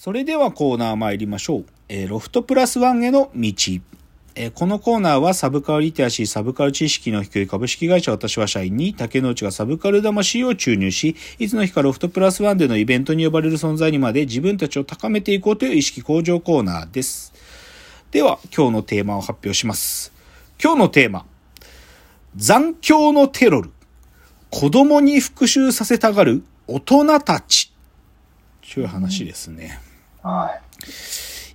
それではコーナー参りましょう。えーロフトプラスワンへの道。えーこのコーナーはサブカルリテラシー、サブカル知識の低い株式会社私は社員に竹之内がサブカル魂を注入し、いつの日かロフトプラスワンでのイベントに呼ばれる存在にまで自分たちを高めていこうという意識向上コーナーです。では、今日のテーマを発表します。今日のテーマ。残響のテロル。子供に復讐させたがる大人たち。という話ですね。は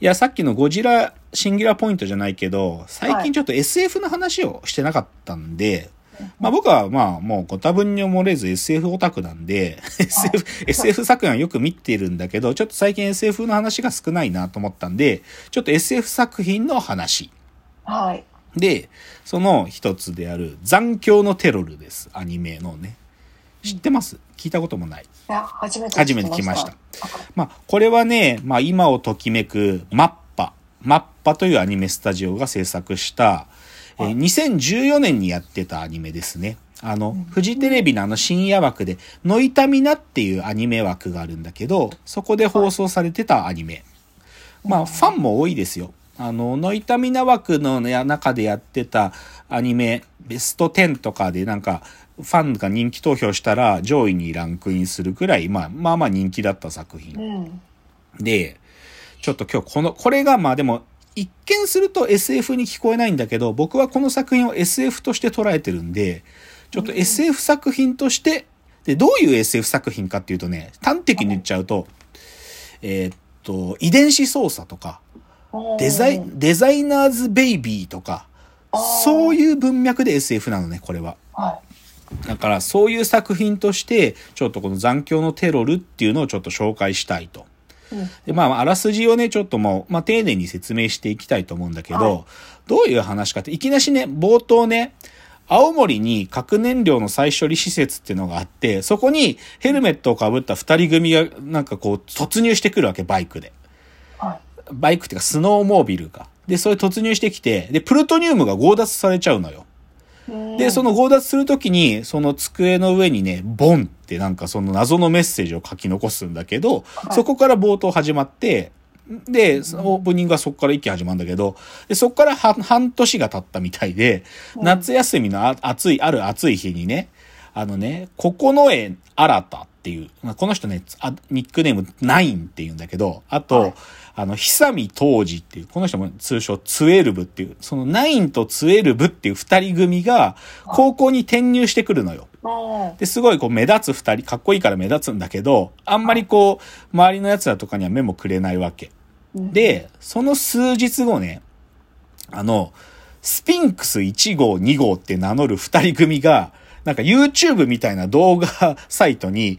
いや、さっきのゴジラシンギュラーポイントじゃないけど、最近ちょっと SF の話をしてなかったんで、まあ僕はまあもうご多分に漏れず SF オタクなんで、SF、SF 作品はよく見てるんだけど、ちょっと最近 SF の話が少ないなと思ったんで、ちょっと SF 作品の話。い。はい。で、その一つである残響のテロルです。アニメのね。知ってます？聞いたこともない。いや、初めて初めて聞きました。はいまあ、これはね、まあ、今をときめくマッパ。マッパというアニメスタジオが制作した、えー2014年にやってたアニメですね。あの、フジテレビのあの深夜枠で、ノイタミナっていうアニメ枠があるんだけど、そこで放送されてたアニメ。まあ、ファンも多いですよ。あの、ノイタミナ枠の、ね、中でやってたアニメ、ベスト10とかでなんか、ファンが人気投票したら上位にランクインするくらい、まあ、まあまあ人気だった作品。うん。で、ちょっと今日この、これがまあでも、一見すると SF に聞こえないんだけど、僕はこの作品を SF として捉えてるんで、ちょっと SF 作品として、で、どういう SF 作品かっていうとね、端的に言っちゃうと、えーっと、遺伝子操作とか、デザイ、デザイナーズベイビーとか、そういう文脈で SF なのね、これは。はだからそういう作品として、ちょっとこの残響のテロルっていうのをちょっと紹介したいと。で、まあ、あらすじをね、ちょっともう、まあ、丁寧に説明していきたいと思うんだけど、はいどういう話かって、いきなしね、冒頭ね、青森に核燃料の再処理施設っていうのがあって、そこにヘルメットをかぶった二人組がなんかこう突入してくるわけ、バイクで。はい。バイクっていうかスノーモービルが。で、それ突入してきて、で、プルトニウムが強奪されちゃうのよ。で、その、の強奪するときに、その机の上にね、ボンってなんかその謎のメッセージを書き残すんだけど、い。そこから冒頭始まって、で、オープニングはそこから一気に始まるんだけど、でそこから半半年が経ったみたいで、夏休みのあ暑い、ある暑い日にね、あのね、九重新たっていう、まあこの人ね、あニックネームナインって言うんだけど、あと、はいあの、久見当時っていう、この人も通称ツエルブっていう、そのナインとツエルブっていう二人組が高校に転入してくるのよ。うん。で、すごいこう目立つ二人、かっこいいから目立つんだけど、あんまりこう、周りの奴らとかには目もくれないわけ。で、その数日後ね、あの、スピンクス1号、2号って名乗る二人組が、なんか YouTube みたいな動画サイトに、はい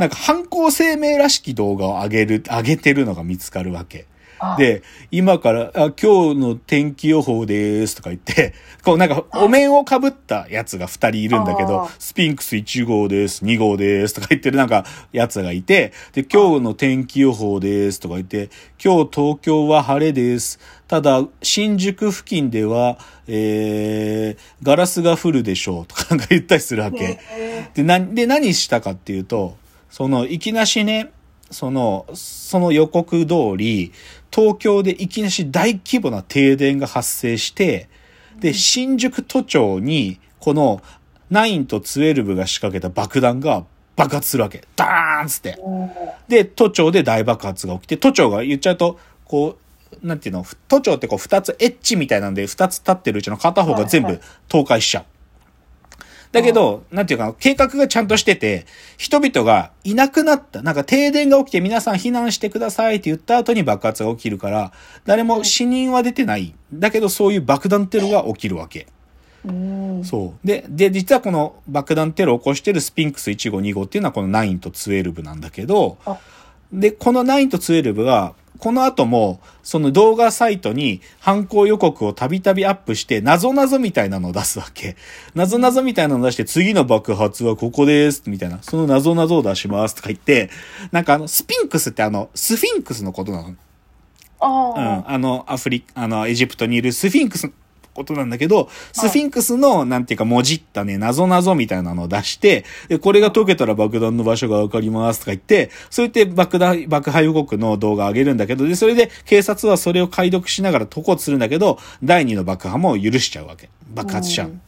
なんか犯行声明らしき動画を上げる、上げてるのが見つかるわけ。はい、で、今から、あ今日の天気予報ですとか言って、こうなんかお面をかぶったやつが二人いるんだけどスピンクス1号です、2号ですとか言ってるなんかやつがいて、で、今日の天気予報ですとか言って、今日東京は晴れです。ただ、新宿付近では、えー、ガラスが降るでしょうとかなんか言ったりするわけ。えで、な、で、何したかっていうと、その、いきなしね、その、その予告通り、東京でいきなし大規模な停電が発生して、で、新宿都庁に、この、9と12が仕掛けた爆弾が爆発するわけ。ダーンっつって。で、都庁で大爆発が起きて、都庁が言っちゃうと、こう、なんていうの、都庁ってこう二つエッジみたいなんで、二つ立ってるうちの片方が全部倒壊しちゃう。だけど、なんていうか、計画がちゃんとしてて、人々がいなくなった。なんか停電が起きて皆さん避難してくださいって言った後に爆発が起きるから、誰も死人は出てない。だけどそういう爆弾テロが起きるわけ。うん。そう。で、で、実はこの爆弾テロを起こしてるスピンクス1号2号っていうのはこの9と12なんだけどあ、で、この9と12が、この後も、その動画サイトに犯行予告をたびたびアップして、謎々みたいなのを出すわけ。謎々みたいなのを出して、次の爆発はここです、みたいな。その謎々を出します、とか言って、なんかあの、スピンクスってあの、スフィンクスのことなの。あうんあ、。あの、アフリ、あの、エジプトにいるスフィンクスことなんだけど、スフィンクスの、なんていうか、もじったね、謎謎みたいなのを出して、でこれが解けたら爆弾の場所がわかりますとか言って、そう言って爆弾、爆破予告の動画を上げるんだけど、で、それで警察はそれを解読しながら解こうとするんだけど、第二の爆破も許しちゃうわけ。爆発しちゃう。うん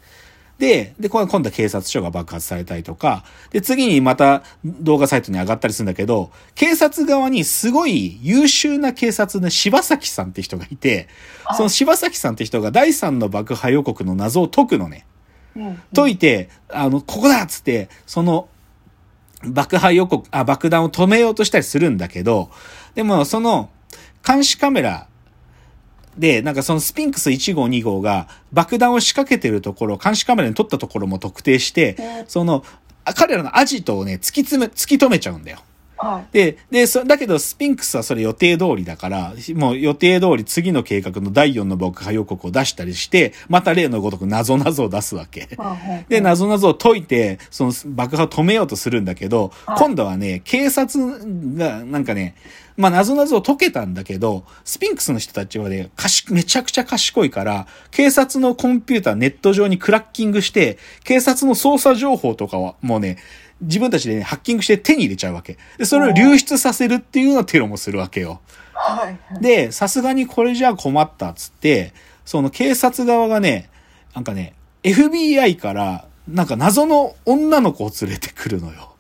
で、で、今度は警察署が爆発されたりとか、で、次にまた動画サイトに上がったりするんだけど、警察側にすごい優秀な警察の柴崎さんって人がいて、はいその柴崎さんって人が第三の爆破予告の謎を解くのね。うん解いて、あの、ここだっつって、その、爆破予告、あ、爆弾を止めようとしたりするんだけど、でも、その、監視カメラで、なんかそのスピンクス1号2号が爆弾を仕掛けてるところ、監視カメラに撮ったところも特定して、その、あ彼らのアジトをね、突き詰め、突き止めちゃうんだよ。はい。で、で、そ、だけど、スピンクスはそれ予定通りだから、もう予定通り次の計画の第4の爆破予告を出したりして、また例のごとく謎々を出すわけ。で、謎々を解いて、その爆破を止めようとするんだけど、はい今度はね、警察が、なんかね、まあ、謎々を解けたんだけど、スピンクスの人たちはね、かし、めちゃくちゃ賢いから、警察のコンピューターネット上にクラッキングして、警察の捜査情報とかはもうね、自分たちでね、ハッキングして手に入れちゃうわけ。で、それを流出させるっていうようなテロもするわけよ。はい。で、さすがにこれじゃあ困ったっつって、その警察側がね、なんかね、FBI から、なんか謎の女の子を連れてくるのよ。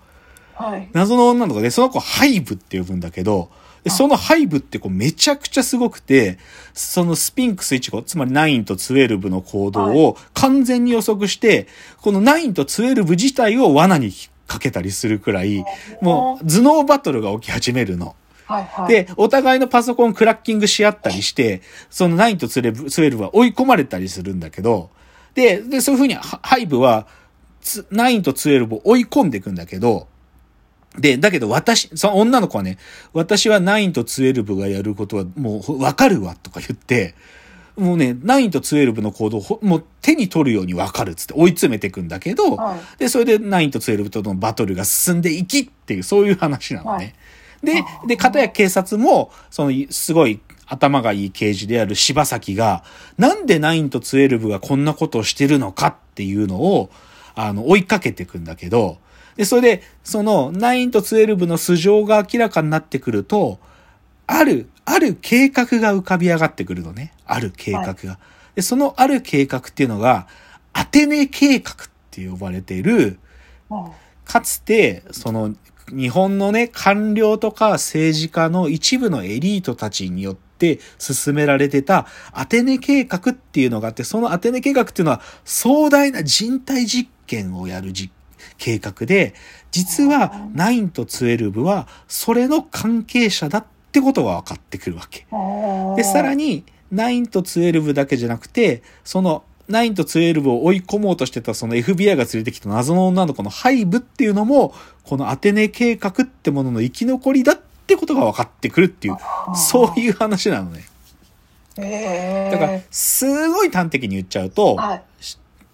はい。謎の女の子で、その子ハイブって呼ぶんだけど、でそのハイブって子めちゃくちゃすごくて、そのスピンクス1号、つまり9と12の行動を完全に予測して、この9と12自体を罠にかけたりするくらい、もう頭脳バトルが起き始めるの。はい。はい。で、お互いのパソコンクラッキングし合ったりして、その9と12 12は追い込まれたりするんだけど、で、で、そういうふうにハハイブは、つ9と12を追い込んでいくんだけど、で、だけど私、その女の子はね、私は9と12がやることはもうわかるわとか言って、もうね、9と12の行動をほもう手に取るようにわかるっつって追い詰めていくんだけど、はい。で、それで9と12とのバトルが進んでいきっていう、そういう話なのね。で、で、片や警察も、その、すごい頭がいい刑事である柴崎が、なんで9と12がこんなことをしてるのかっていうのを、あの、追いかけていくんだけど、で、それで、その9と12の素性が明らかになってくると、ある、ある計画が浮かび上がってくるのね。ある計画が。で、そのある計画っていうのが、アテネ計画って呼ばれている、うんかつて、その、日本のね、官僚とか政治家の一部のエリートたちによって進められてたアテネ計画っていうのがあって、そのアテネ計画っていうのは壮大な人体実験をやるじ計画で、実は9と12はそれの関係者だってことが分かってくるわけ。で、さらに、に、9と12だけじゃなくて、その、9と12を追い込もうとしてたその FBI が連れてきた謎の女の子のハイブっていうのも、このアテネ計画ってものの生き残りだってことが分かってくるっていう、そういう話なのね。ええだから、すごい端的に言っちゃうと、はい。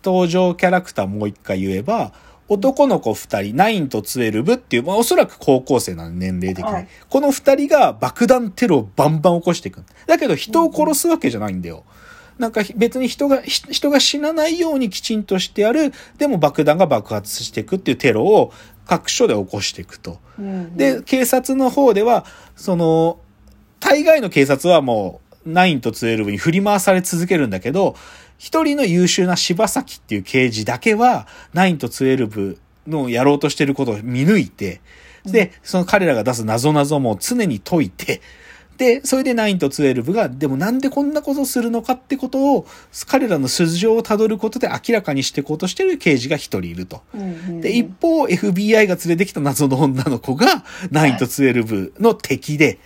登場キャラクターもう一回言えば、男の子二人、9と12っていう、まあおそらく高校生なの年齢的に。はいこの二人が爆弾テロをバンバン起こしていく。だけど人を殺すわけじゃないんだよ。なんか別に人が、ひ人が死なないようにきちんとしてやる、でも爆弾が爆発していくっていうテロを各所で起こしていくと。うんで、、警察の方では、その、大概の警察はもう、9と12に振り回され続けるんだけど、一人の優秀な柴崎っていう刑事だけは、9と12のやろうとしてることを見抜いて、で、その彼らが出す謎々も常に解いて、で、それで9と12が、でもなんでこんなことをするのかってことを、彼らの素性をたどることで明らかにしていこうとしてる刑事が一人いると。うんうんで、一方、FBI が連れてきた謎の女の子が、9と12の敵で、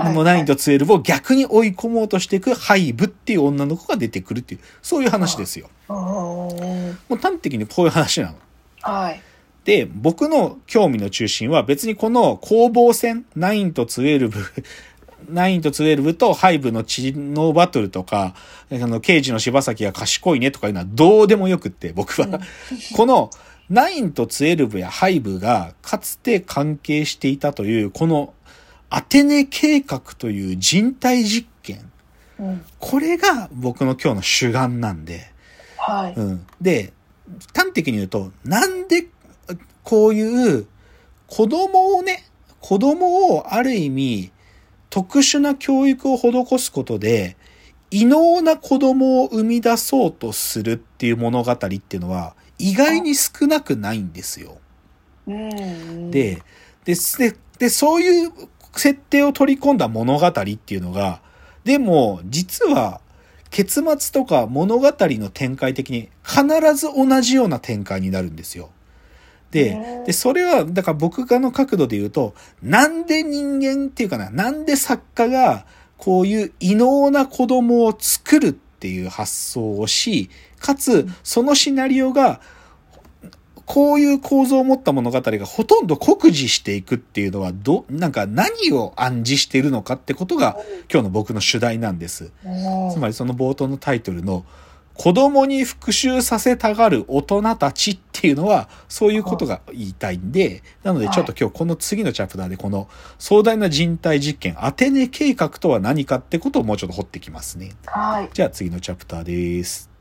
はいもう9と12を逆に追い込もうとしていくハイブっていう女の子が出てくるっていう、そういう話ですよ。うんもう端的にこういう話なの。はい。で、僕の興味の中心は別にこの攻防戦、9と12、9と12とハイブの知能バトルとか、あの、刑事の柴崎が賢いねとかいうのはどうでもよくって、僕は。この9と12やハイブがかつて関係していたという、このアテネ計画という人体実験。うん。これが僕の今日の主眼なんで、はい。うん。で、端的に言うと、なんでこういう子供をね、子供をある意味特殊な教育を施すことで、異能な子供を生み出そうとするっていう物語っていうのは意外に少なくないんですよ。で、で、でそういう設定を取り込んだ物語っていうのが、でも、実は、結末とか物語の展開的に必ず同じような展開になるんですよ。で、で、それは、だから僕がの角度で言うと、なんで人間っていうかな、なんで作家がこういう異能な子供を作るっていう発想をし、かつ、そのシナリオがこういう構造を持った物語がほとんど酷似していくっていうのは、ど、なんか何を暗示しているのかってことが今日の僕の主題なんです。つまりその冒頭のタイトルの子供に復讐させたがる大人たちっていうのはそういうことが言いたいんで、なのでちょっと今日この次のチャプターでこの壮大な人体実験アテネ計画とは何かってことをもうちょっと掘ってきますね。はい。じゃあ次のチャプターです。